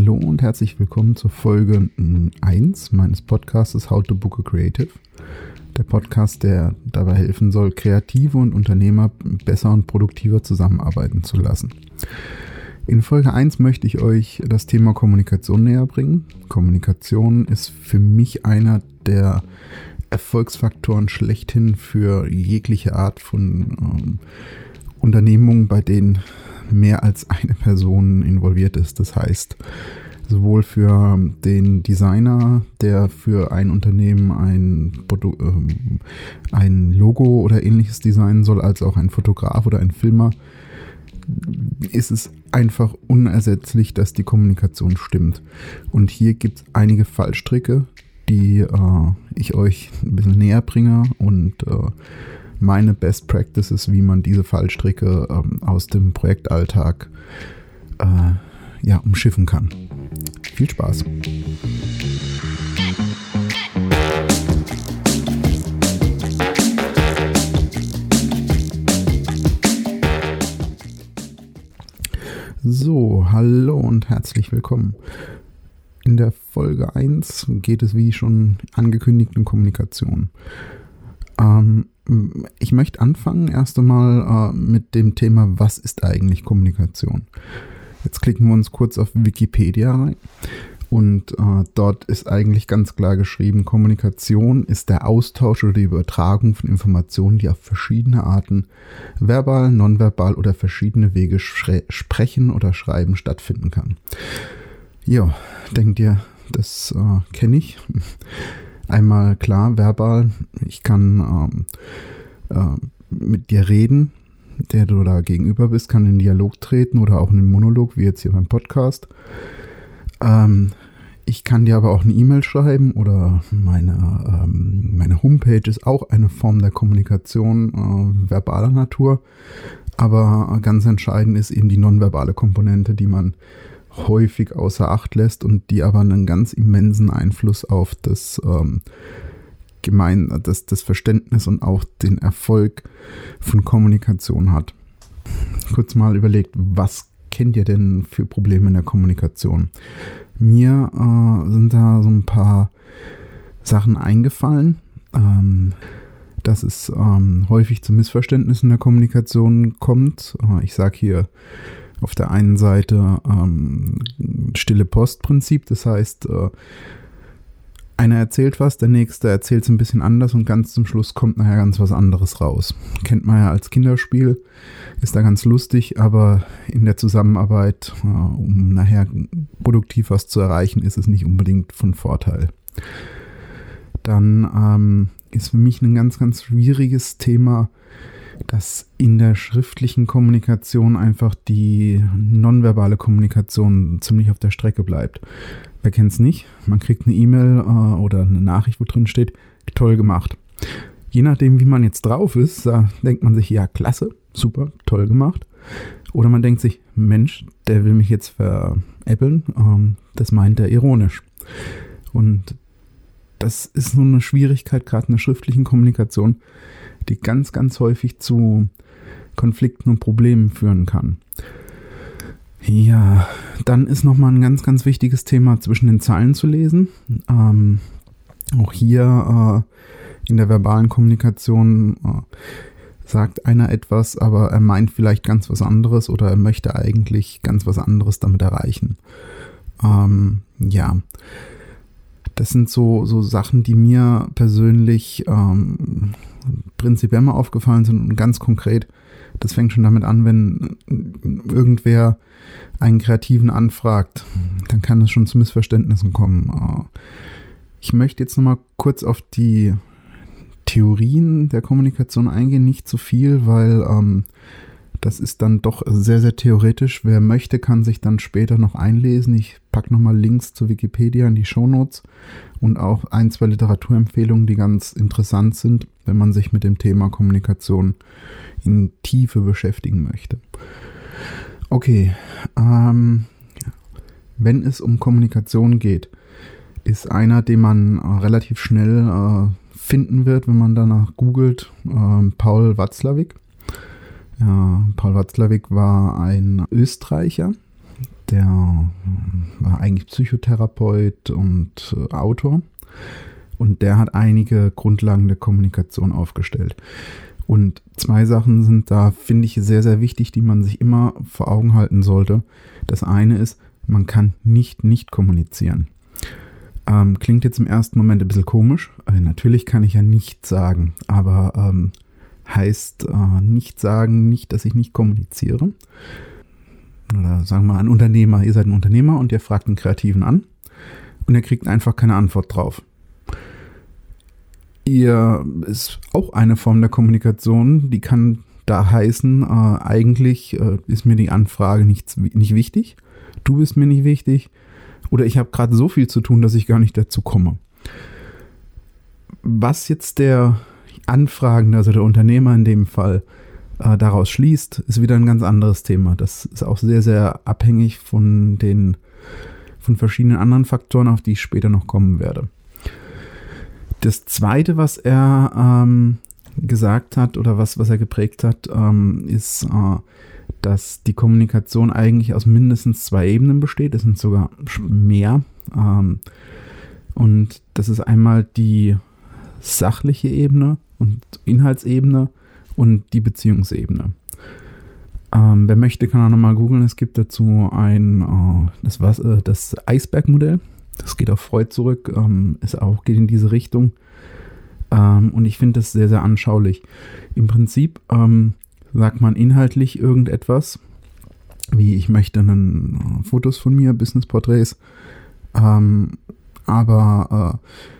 Hallo und herzlich willkommen zur Folge 1 meines Podcasts How to Book a Creative. Der Podcast, der dabei helfen soll, Kreative und Unternehmer besser und produktiver zusammenarbeiten zu lassen. In Folge 1 möchte ich euch das Thema Kommunikation näher bringen. Kommunikation ist für mich einer der Erfolgsfaktoren schlechthin für jegliche Art von ähm, Unternehmungen, bei denen mehr als eine Person involviert ist. Das heißt, sowohl für den Designer, der für ein Unternehmen ein, ähm, ein Logo oder ähnliches designen soll, als auch ein Fotograf oder ein Filmer, ist es einfach unersetzlich, dass die Kommunikation stimmt. Und hier gibt es einige Fallstricke, die äh, ich euch ein bisschen näher bringe und äh, meine Best Practices, wie man diese Fallstricke ähm, aus dem Projektalltag äh, ja, umschiffen kann. Viel Spaß! So, hallo und herzlich willkommen. In der Folge 1 geht es, wie schon angekündigt, um Kommunikation. Ähm, ich möchte anfangen erst einmal äh, mit dem Thema, was ist eigentlich Kommunikation? Jetzt klicken wir uns kurz auf Wikipedia rein. Und äh, dort ist eigentlich ganz klar geschrieben, Kommunikation ist der Austausch oder die Übertragung von Informationen, die auf verschiedene Arten, verbal, nonverbal oder verschiedene Wege sprechen oder schreiben stattfinden kann. Ja, denkt ihr, das äh, kenne ich? Einmal klar, verbal, ich kann ähm, äh, mit dir reden, der du da gegenüber bist, kann in Dialog treten oder auch in einen Monolog, wie jetzt hier beim Podcast. Ähm, ich kann dir aber auch eine E-Mail schreiben oder meine, ähm, meine Homepage ist auch eine Form der Kommunikation äh, verbaler Natur. Aber ganz entscheidend ist eben die nonverbale Komponente, die man häufig außer Acht lässt und die aber einen ganz immensen Einfluss auf das, ähm, Gemein, das, das Verständnis und auch den Erfolg von Kommunikation hat. Kurz mal überlegt, was kennt ihr denn für Probleme in der Kommunikation? Mir äh, sind da so ein paar Sachen eingefallen. Ähm, dass es ähm, häufig zu Missverständnissen in der Kommunikation kommt. Äh, ich sage hier auf der einen Seite ähm, stille Postprinzip, das heißt, äh, einer erzählt was, der nächste erzählt es ein bisschen anders und ganz zum Schluss kommt nachher ganz was anderes raus. Kennt man ja als Kinderspiel, ist da ganz lustig, aber in der Zusammenarbeit, äh, um nachher produktiv was zu erreichen, ist es nicht unbedingt von Vorteil. Dann ähm, ist für mich ein ganz, ganz schwieriges Thema dass in der schriftlichen Kommunikation einfach die nonverbale Kommunikation ziemlich auf der Strecke bleibt. Wer kennt es nicht? Man kriegt eine E-Mail äh, oder eine Nachricht, wo drin steht, toll gemacht. Je nachdem, wie man jetzt drauf ist, da denkt man sich, ja, klasse, super, toll gemacht. Oder man denkt sich, Mensch, der will mich jetzt veräppeln, ähm, das meint er ironisch. Und das ist so eine Schwierigkeit, gerade in der schriftlichen Kommunikation, die ganz, ganz häufig zu Konflikten und Problemen führen kann. Ja, dann ist nochmal ein ganz, ganz wichtiges Thema zwischen den Zeilen zu lesen. Ähm, auch hier äh, in der verbalen Kommunikation äh, sagt einer etwas, aber er meint vielleicht ganz was anderes oder er möchte eigentlich ganz was anderes damit erreichen. Ähm, ja, das sind so, so Sachen, die mir persönlich ähm, prinzipiell mal aufgefallen sind und ganz konkret, das fängt schon damit an, wenn irgendwer einen Kreativen anfragt, dann kann es schon zu Missverständnissen kommen. Äh, ich möchte jetzt nochmal kurz auf die Theorien der Kommunikation eingehen, nicht zu viel, weil ähm, das ist dann doch sehr, sehr theoretisch. Wer möchte, kann sich dann später noch einlesen. Ich packe nochmal Links zu Wikipedia in die Shownotes und auch ein, zwei Literaturempfehlungen, die ganz interessant sind, wenn man sich mit dem Thema Kommunikation in Tiefe beschäftigen möchte. Okay, ähm, wenn es um Kommunikation geht, ist einer, den man äh, relativ schnell äh, finden wird, wenn man danach googelt, äh, Paul Watzlawick. Ja, Paul Watzlawick war ein Österreicher, der war eigentlich Psychotherapeut und äh, Autor. Und der hat einige Grundlagen der Kommunikation aufgestellt. Und zwei Sachen sind da, finde ich, sehr, sehr wichtig, die man sich immer vor Augen halten sollte. Das eine ist, man kann nicht nicht kommunizieren. Ähm, klingt jetzt im ersten Moment ein bisschen komisch. Äh, natürlich kann ich ja nicht sagen, aber ähm, heißt äh, nicht sagen, nicht, dass ich nicht kommuniziere. Oder sagen wir mal, ein Unternehmer, ihr seid ein Unternehmer und ihr fragt einen Kreativen an und er kriegt einfach keine Antwort drauf. Ihr ist auch eine Form der Kommunikation, die kann da heißen, äh, eigentlich äh, ist mir die Anfrage nicht, nicht wichtig, du bist mir nicht wichtig oder ich habe gerade so viel zu tun, dass ich gar nicht dazu komme. Was jetzt der Anfragende, also der Unternehmer in dem Fall, äh, daraus schließt, ist wieder ein ganz anderes Thema. Das ist auch sehr, sehr abhängig von den von verschiedenen anderen Faktoren, auf die ich später noch kommen werde. Das zweite, was er ähm, gesagt hat oder was, was er geprägt hat, ähm, ist, äh, dass die Kommunikation eigentlich aus mindestens zwei Ebenen besteht. Es sind sogar mehr. Ähm, und das ist einmal die sachliche Ebene und Inhaltsebene und die Beziehungsebene. Ähm, wer möchte, kann auch nochmal googeln. Es gibt dazu ein, äh, das, äh, das Eisbergmodell. Das geht auf Freud zurück, ähm, ist auch, geht in diese Richtung. Ähm, und ich finde das sehr, sehr anschaulich. Im Prinzip ähm, sagt man inhaltlich irgendetwas, wie ich möchte einen äh, Fotos von mir, Business-Porträts, ähm, aber äh,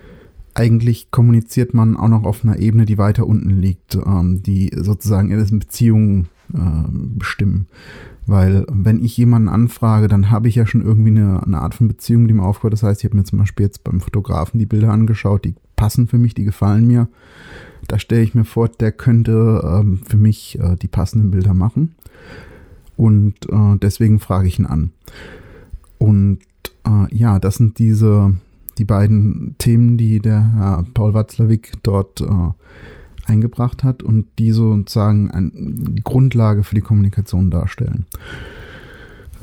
eigentlich kommuniziert man auch noch auf einer Ebene, die weiter unten liegt, ähm, die sozusagen in Beziehungen äh, bestimmen. Weil wenn ich jemanden anfrage, dann habe ich ja schon irgendwie eine, eine Art von Beziehung mit ihm aufgehört. Das heißt, ich habe mir zum Beispiel jetzt beim Fotografen die Bilder angeschaut, die passen für mich, die gefallen mir. Da stelle ich mir vor, der könnte ähm, für mich äh, die passenden Bilder machen. Und äh, deswegen frage ich ihn an. Und äh, ja, das sind diese, die beiden Themen, die der Herr Paul Watzlawick dort äh, eingebracht hat und die sozusagen eine Grundlage für die Kommunikation darstellen.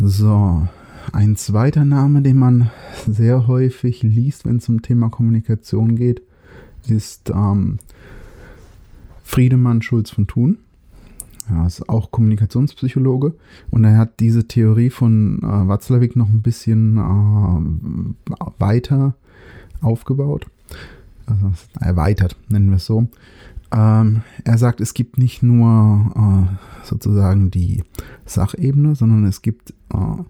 So, ein zweiter Name, den man sehr häufig liest, wenn es um Thema Kommunikation geht, ist ähm, Friedemann Schulz von Thun. Er ist auch Kommunikationspsychologe und er hat diese Theorie von äh, Watzlawick noch ein bisschen äh, weiter aufgebaut, also erweitert, nennen wir es so. Ähm, er sagt, es gibt nicht nur äh, sozusagen die Sachebene, sondern es gibt äh,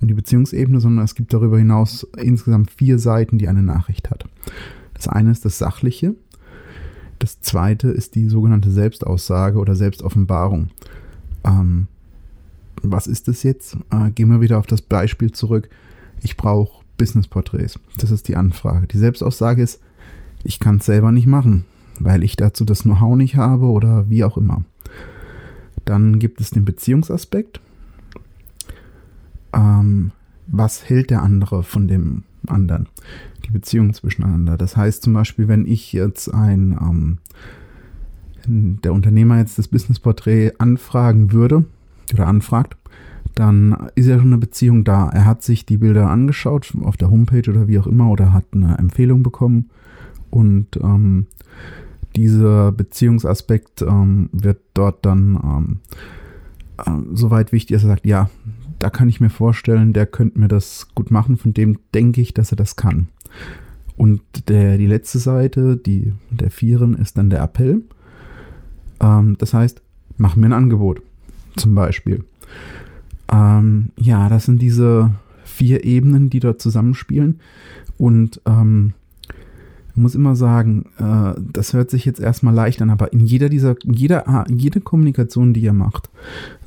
die Beziehungsebene, sondern es gibt darüber hinaus insgesamt vier Seiten, die eine Nachricht hat. Das eine ist das Sachliche, das zweite ist die sogenannte Selbstaussage oder Selbstoffenbarung. Ähm, was ist das jetzt? Äh, gehen wir wieder auf das Beispiel zurück. Ich brauche Business-Porträts. Das ist die Anfrage. Die Selbstaussage ist, ich kann es selber nicht machen weil ich dazu das Know-how nicht habe oder wie auch immer. Dann gibt es den Beziehungsaspekt. Ähm, was hält der andere von dem anderen? Die Beziehung zwischeneinander. Das heißt zum Beispiel, wenn ich jetzt ein, ähm, der Unternehmer jetzt das Businessporträt anfragen würde oder anfragt, dann ist ja schon eine Beziehung da. Er hat sich die Bilder angeschaut auf der Homepage oder wie auch immer oder hat eine Empfehlung bekommen und ähm, dieser Beziehungsaspekt ähm, wird dort dann ähm, äh, soweit wichtig, dass er sagt, ja, da kann ich mir vorstellen, der könnte mir das gut machen, von dem denke ich, dass er das kann. Und der, die letzte Seite, die der Vieren, ist dann der Appell. Ähm, das heißt, mach mir ein Angebot, zum Beispiel. Ähm, ja, das sind diese vier Ebenen, die dort zusammenspielen. Und ähm, muss immer sagen, äh, das hört sich jetzt erstmal leicht an, aber in jeder dieser, jeder, jede Kommunikation, die ihr macht,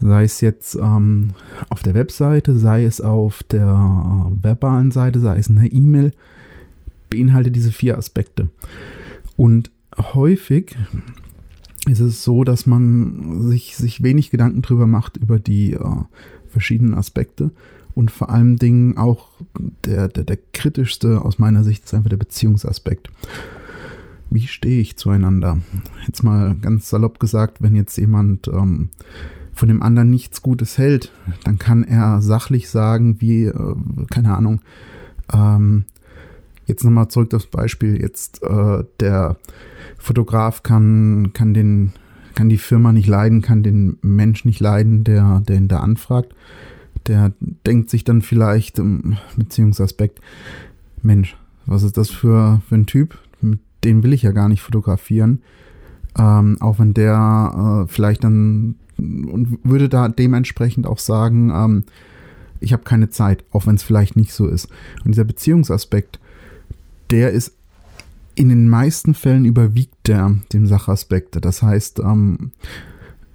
sei es jetzt ähm, auf der Webseite, sei es auf der äh, verbalen Seite, sei es in der E-Mail, beinhaltet diese vier Aspekte. Und häufig ist es so, dass man sich, sich wenig Gedanken drüber macht über die äh, verschiedenen Aspekte und vor allen Dingen auch der, der, der kritischste aus meiner Sicht ist einfach der Beziehungsaspekt. Wie stehe ich zueinander? Jetzt mal ganz salopp gesagt, wenn jetzt jemand ähm, von dem anderen nichts Gutes hält, dann kann er sachlich sagen, wie, äh, keine Ahnung, ähm, jetzt nochmal zurück aufs Beispiel, jetzt äh, der Fotograf kann, kann den, kann die Firma nicht leiden, kann den Mensch nicht leiden, der, der ihn da anfragt. Der denkt sich dann vielleicht im Beziehungsaspekt, Mensch, was ist das für, für ein Typ? Den will ich ja gar nicht fotografieren. Ähm, auch wenn der äh, vielleicht dann und würde da dementsprechend auch sagen, ähm, ich habe keine Zeit, auch wenn es vielleicht nicht so ist. Und dieser Beziehungsaspekt, der ist in den meisten Fällen überwiegt der dem Sachaspekt. Das heißt, ähm,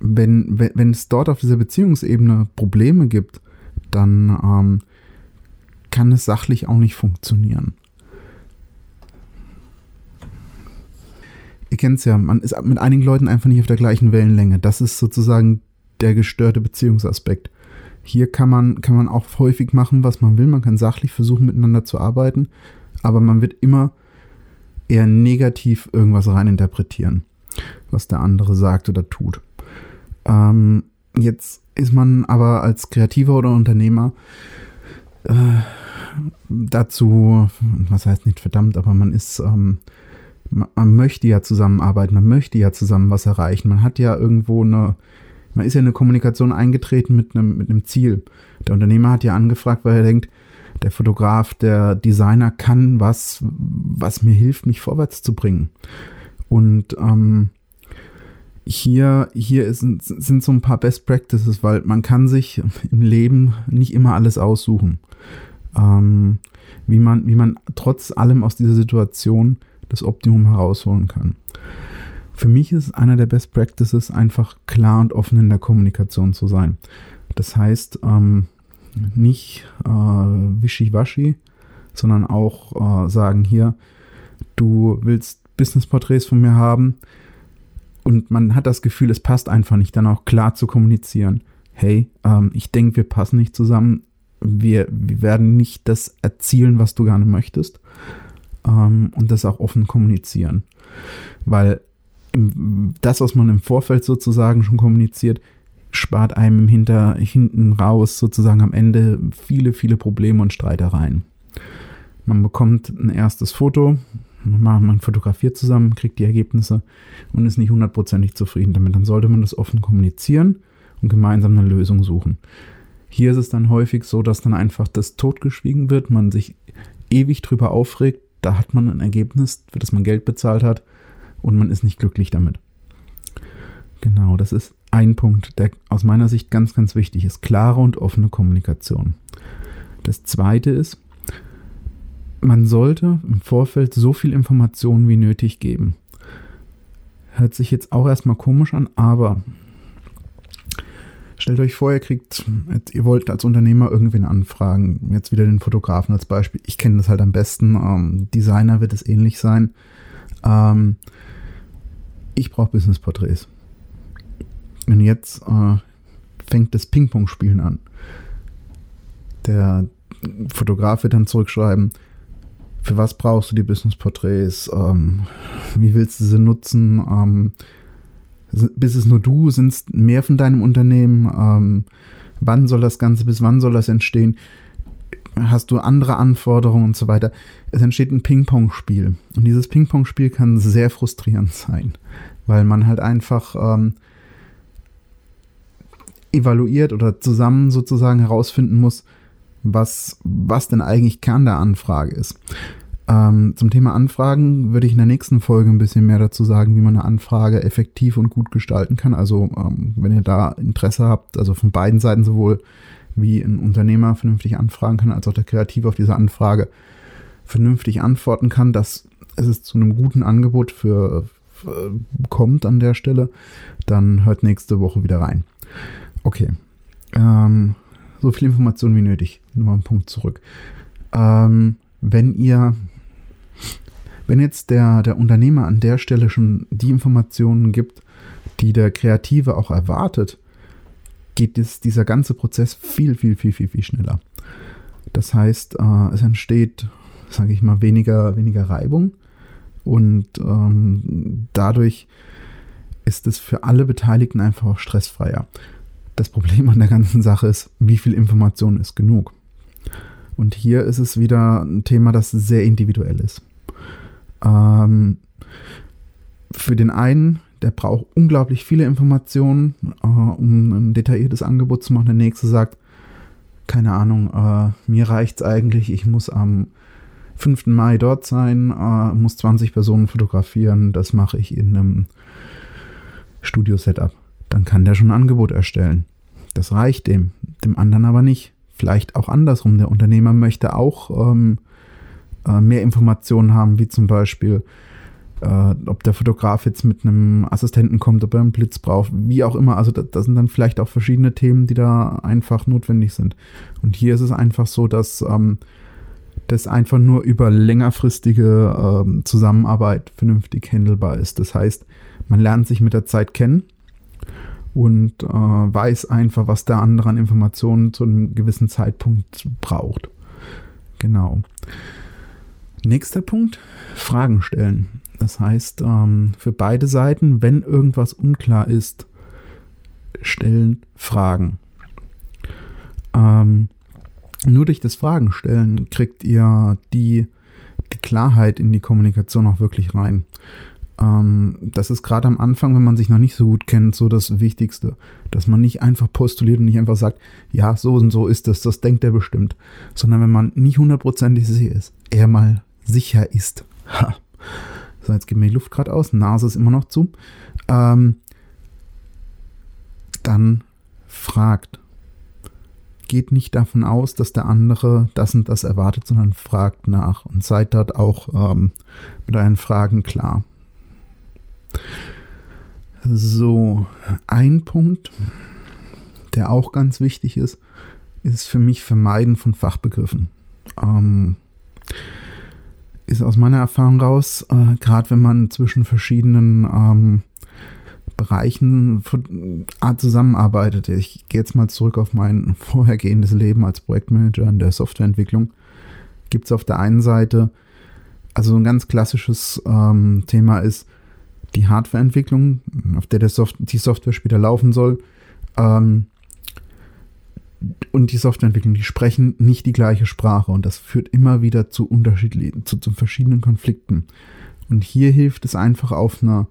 wenn, wenn, wenn es dort auf dieser Beziehungsebene Probleme gibt, dann ähm, kann es sachlich auch nicht funktionieren. Ihr kennt es ja, man ist mit einigen Leuten einfach nicht auf der gleichen Wellenlänge. Das ist sozusagen der gestörte Beziehungsaspekt. Hier kann man, kann man auch häufig machen, was man will. Man kann sachlich versuchen, miteinander zu arbeiten, aber man wird immer eher negativ irgendwas reininterpretieren, was der andere sagt oder tut. Ähm, jetzt ist man aber als Kreativer oder Unternehmer äh, dazu, was heißt nicht verdammt, aber man ist ähm, man möchte ja zusammenarbeiten, man möchte ja zusammen was erreichen. Man hat ja irgendwo eine, man ist ja in eine Kommunikation eingetreten mit einem, mit einem Ziel. Der Unternehmer hat ja angefragt, weil er denkt, der Fotograf, der Designer kann was, was mir hilft, mich vorwärts zu bringen. Und ähm, hier, hier ist, sind so ein paar Best Practices, weil man kann sich im Leben nicht immer alles aussuchen. Ähm, wie, man, wie man trotz allem aus dieser Situation das Optimum herausholen kann. Für mich ist einer der Best Practices einfach klar und offen in der Kommunikation zu sein. Das heißt, ähm, nicht äh, wischiwaschi, sondern auch äh, sagen hier, du willst Business-Porträts von mir haben und man hat das Gefühl, es passt einfach nicht, dann auch klar zu kommunizieren. Hey, ähm, ich denke, wir passen nicht zusammen. Wir, wir werden nicht das erzielen, was du gerne möchtest ähm, und das auch offen kommunizieren. Weil das, was man im Vorfeld sozusagen schon kommuniziert, spart einem hinter, hinten raus sozusagen am Ende viele, viele Probleme und Streitereien. Man bekommt ein erstes Foto, man fotografiert zusammen, kriegt die Ergebnisse und ist nicht hundertprozentig zufrieden damit. Dann sollte man das offen kommunizieren und gemeinsam eine Lösung suchen. Hier ist es dann häufig so, dass dann einfach das totgeschwiegen wird, man sich ewig drüber aufregt, da hat man ein Ergebnis, für das man Geld bezahlt hat und man ist nicht glücklich damit. Genau, das ist ein Punkt, der aus meiner Sicht ganz, ganz wichtig ist. Klare und offene Kommunikation. Das zweite ist, man sollte im Vorfeld so viel Informationen wie nötig geben. Hört sich jetzt auch erstmal komisch an, aber Stellt euch vor, ihr kriegt, ihr wollt als Unternehmer irgendwen anfragen, jetzt wieder den Fotografen als Beispiel. Ich kenne das halt am besten. Ähm, Designer wird es ähnlich sein. Ähm, ich brauche Business-Porträts. Und jetzt äh, fängt das Ping-Pong-Spielen an. Der Fotograf wird dann zurückschreiben, für was brauchst du die Business-Porträts? Ähm, wie willst du sie nutzen? Ähm, bist es nur du? Sind es mehr von deinem Unternehmen? Ähm, wann soll das Ganze, bis wann soll das entstehen? Hast du andere Anforderungen und so weiter? Es entsteht ein Ping-Pong-Spiel. Und dieses Ping-Pong-Spiel kann sehr frustrierend sein, weil man halt einfach ähm, evaluiert oder zusammen sozusagen herausfinden muss, was, was denn eigentlich Kern der Anfrage ist. Ähm, zum Thema Anfragen würde ich in der nächsten Folge ein bisschen mehr dazu sagen, wie man eine Anfrage effektiv und gut gestalten kann. Also ähm, wenn ihr da Interesse habt, also von beiden Seiten sowohl wie ein Unternehmer vernünftig anfragen kann, als auch der Kreative auf diese Anfrage vernünftig antworten kann, dass es zu einem guten Angebot für, für kommt an der Stelle, dann hört nächste Woche wieder rein. Okay. Ähm, so viel Information wie nötig. Nochmal einen Punkt zurück. Ähm, wenn ihr wenn jetzt der, der Unternehmer an der Stelle schon die Informationen gibt, die der Kreative auch erwartet, geht es, dieser ganze Prozess viel, viel, viel, viel, viel schneller. Das heißt, äh, es entsteht, sage ich mal, weniger, weniger Reibung und ähm, dadurch ist es für alle Beteiligten einfach auch stressfreier. Das Problem an der ganzen Sache ist, wie viel Information ist genug? Und hier ist es wieder ein Thema, das sehr individuell ist. Ähm, für den einen, der braucht unglaublich viele Informationen, äh, um ein detailliertes Angebot zu machen. Der nächste sagt, keine Ahnung, äh, mir reicht es eigentlich, ich muss am 5. Mai dort sein, äh, muss 20 Personen fotografieren, das mache ich in einem Studio-Setup. Dann kann der schon ein Angebot erstellen. Das reicht dem, dem anderen aber nicht. Vielleicht auch andersrum. Der Unternehmer möchte auch ähm, äh, mehr Informationen haben, wie zum Beispiel, äh, ob der Fotograf jetzt mit einem Assistenten kommt, ob er einen Blitz braucht, wie auch immer. Also das, das, sind dann vielleicht auch verschiedene Themen, die da einfach notwendig sind. Und hier ist es einfach so, dass ähm, das einfach nur über längerfristige ähm, Zusammenarbeit vernünftig handelbar ist. Das heißt, man lernt sich mit der Zeit kennen und äh, weiß einfach, was der andere an Informationen zu einem gewissen Zeitpunkt braucht. Genau. Nächster Punkt, Fragen stellen. Das heißt, ähm, für beide Seiten, wenn irgendwas unklar ist, stellen Fragen. Ähm, nur durch das Fragen stellen kriegt ihr die, die Klarheit in die Kommunikation auch wirklich rein. Ähm, das ist gerade am Anfang, wenn man sich noch nicht so gut kennt, so das Wichtigste, dass man nicht einfach postuliert und nicht einfach sagt, ja, so und so ist das, das denkt er bestimmt, sondern wenn man nicht hundertprozentig sicher ist, er mal sicher ist. Ha. So, jetzt geht mir die Luft gerade aus, Nase ist immer noch zu. Ähm, dann fragt. Geht nicht davon aus, dass der andere das und das erwartet, sondern fragt nach und seid dort auch ähm, mit euren Fragen klar. So, ein Punkt, der auch ganz wichtig ist, ist für mich Vermeiden von Fachbegriffen. Ähm, ist aus meiner Erfahrung raus, äh, gerade wenn man zwischen verschiedenen ähm, Bereichen äh, zusammenarbeitet. Ich gehe jetzt mal zurück auf mein vorhergehendes Leben als Projektmanager in der Softwareentwicklung. Gibt es auf der einen Seite, also ein ganz klassisches ähm, Thema ist die Hardwareentwicklung, auf der, der Soft die Software später laufen soll. Ähm, und die Softwareentwicklung, die sprechen nicht die gleiche Sprache und das führt immer wieder zu unterschiedlichen, zu, zu verschiedenen Konflikten. Und hier hilft es einfach auf einer,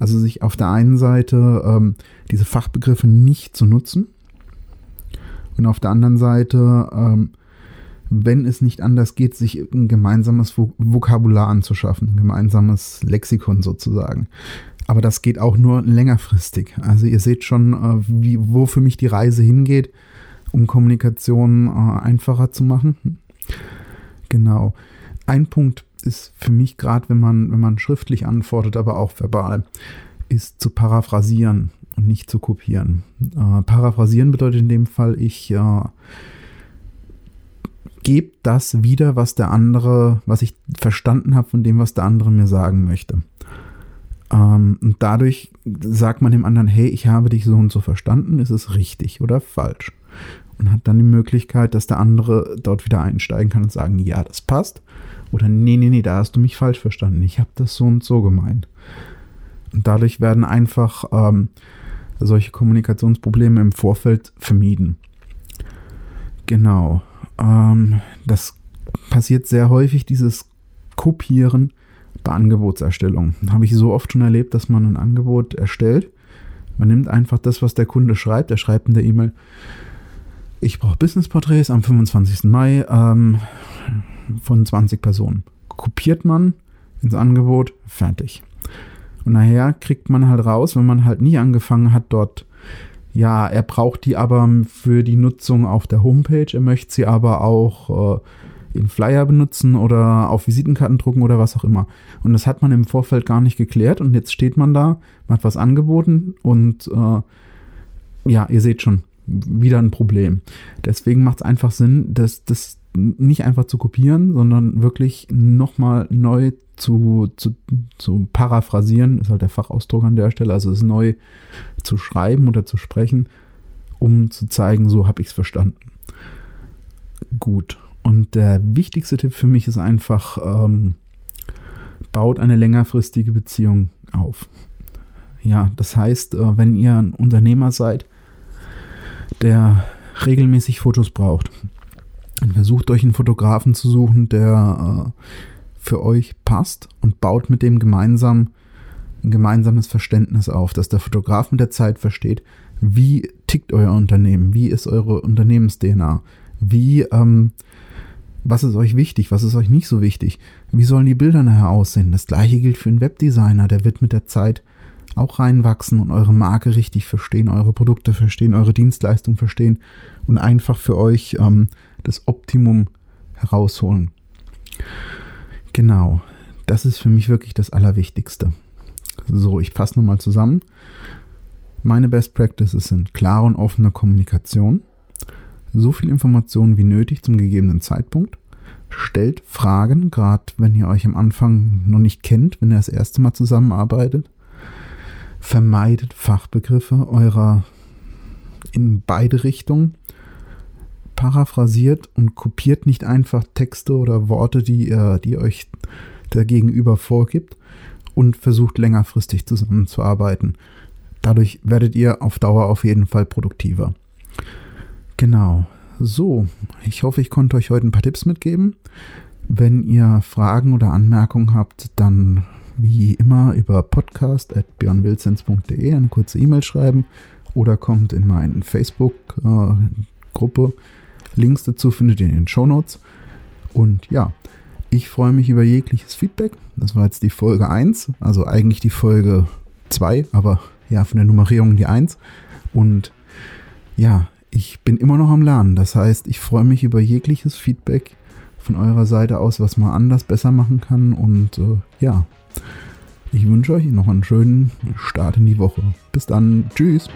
also sich auf der einen Seite ähm, diese Fachbegriffe nicht zu nutzen und auf der anderen Seite, ähm, wenn es nicht anders geht, sich ein gemeinsames Vokabular anzuschaffen, ein gemeinsames Lexikon sozusagen. Aber das geht auch nur längerfristig. Also ihr seht schon, äh, wie, wo für mich die Reise hingeht um Kommunikation äh, einfacher zu machen. Genau. Ein Punkt ist für mich gerade, wenn man, wenn man schriftlich antwortet, aber auch verbal, ist zu paraphrasieren und nicht zu kopieren. Äh, paraphrasieren bedeutet in dem Fall, ich äh, gebe das wieder, was der andere, was ich verstanden habe von dem, was der andere mir sagen möchte. Ähm, und dadurch sagt man dem anderen, hey, ich habe dich so und so verstanden, ist es richtig oder falsch? und hat dann die Möglichkeit, dass der andere dort wieder einsteigen kann und sagen, ja, das passt. Oder nee, nee, nee, da hast du mich falsch verstanden. Ich habe das so und so gemeint. Und dadurch werden einfach ähm, solche Kommunikationsprobleme im Vorfeld vermieden. Genau. Ähm, das passiert sehr häufig, dieses Kopieren bei Angebotserstellung. Habe ich so oft schon erlebt, dass man ein Angebot erstellt. Man nimmt einfach das, was der Kunde schreibt. Er schreibt in der E-Mail, ich brauche Business-Porträts am 25. Mai ähm, von 20 Personen. Kopiert man ins Angebot, fertig. Und nachher kriegt man halt raus, wenn man halt nie angefangen hat, dort, ja, er braucht die aber für die Nutzung auf der Homepage, er möchte sie aber auch äh, in Flyer benutzen oder auf Visitenkarten drucken oder was auch immer. Und das hat man im Vorfeld gar nicht geklärt und jetzt steht man da, man hat was angeboten und äh, ja, ihr seht schon, wieder ein Problem. Deswegen macht es einfach Sinn, das, das nicht einfach zu kopieren, sondern wirklich nochmal neu zu, zu, zu paraphrasieren, ist halt der Fachausdruck an der Stelle, also es neu zu schreiben oder zu sprechen, um zu zeigen, so habe ich es verstanden. Gut. Und der wichtigste Tipp für mich ist einfach, ähm, baut eine längerfristige Beziehung auf. Ja, das heißt, äh, wenn ihr ein Unternehmer seid, der regelmäßig Fotos braucht. Und versucht euch einen Fotografen zu suchen, der äh, für euch passt und baut mit dem gemeinsam ein gemeinsames Verständnis auf, dass der Fotograf mit der Zeit versteht, wie tickt euer Unternehmen, wie ist eure Unternehmens-DNA, wie, ähm, was ist euch wichtig, was ist euch nicht so wichtig, wie sollen die Bilder nachher aussehen. Das gleiche gilt für einen Webdesigner, der wird mit der Zeit auch reinwachsen und eure Marke richtig verstehen, eure Produkte verstehen, eure Dienstleistung verstehen und einfach für euch ähm, das Optimum herausholen. Genau, das ist für mich wirklich das Allerwichtigste. So, ich fasse nochmal zusammen. Meine Best Practices sind klare und offene Kommunikation, so viel Informationen wie nötig zum gegebenen Zeitpunkt, stellt Fragen, gerade wenn ihr euch am Anfang noch nicht kennt, wenn ihr das erste Mal zusammenarbeitet, vermeidet Fachbegriffe eurer in beide Richtungen, paraphrasiert und kopiert nicht einfach Texte oder Worte, die ihr, die euch der Gegenüber vorgibt und versucht längerfristig zusammenzuarbeiten. Dadurch werdet ihr auf Dauer auf jeden Fall produktiver. Genau. So, ich hoffe, ich konnte euch heute ein paar Tipps mitgeben. Wenn ihr Fragen oder Anmerkungen habt, dann wie immer über podcast.björnwilzens.de eine kurze E-Mail schreiben oder kommt in meine Facebook-Gruppe. Links dazu findet ihr in den Show Notes. Und ja, ich freue mich über jegliches Feedback. Das war jetzt die Folge 1, also eigentlich die Folge 2, aber ja, von der Nummerierung die 1. Und ja, ich bin immer noch am Lernen. Das heißt, ich freue mich über jegliches Feedback von eurer Seite aus, was man anders besser machen kann. Und äh, ja, ich wünsche euch noch einen schönen Start in die Woche. Bis dann. Tschüss.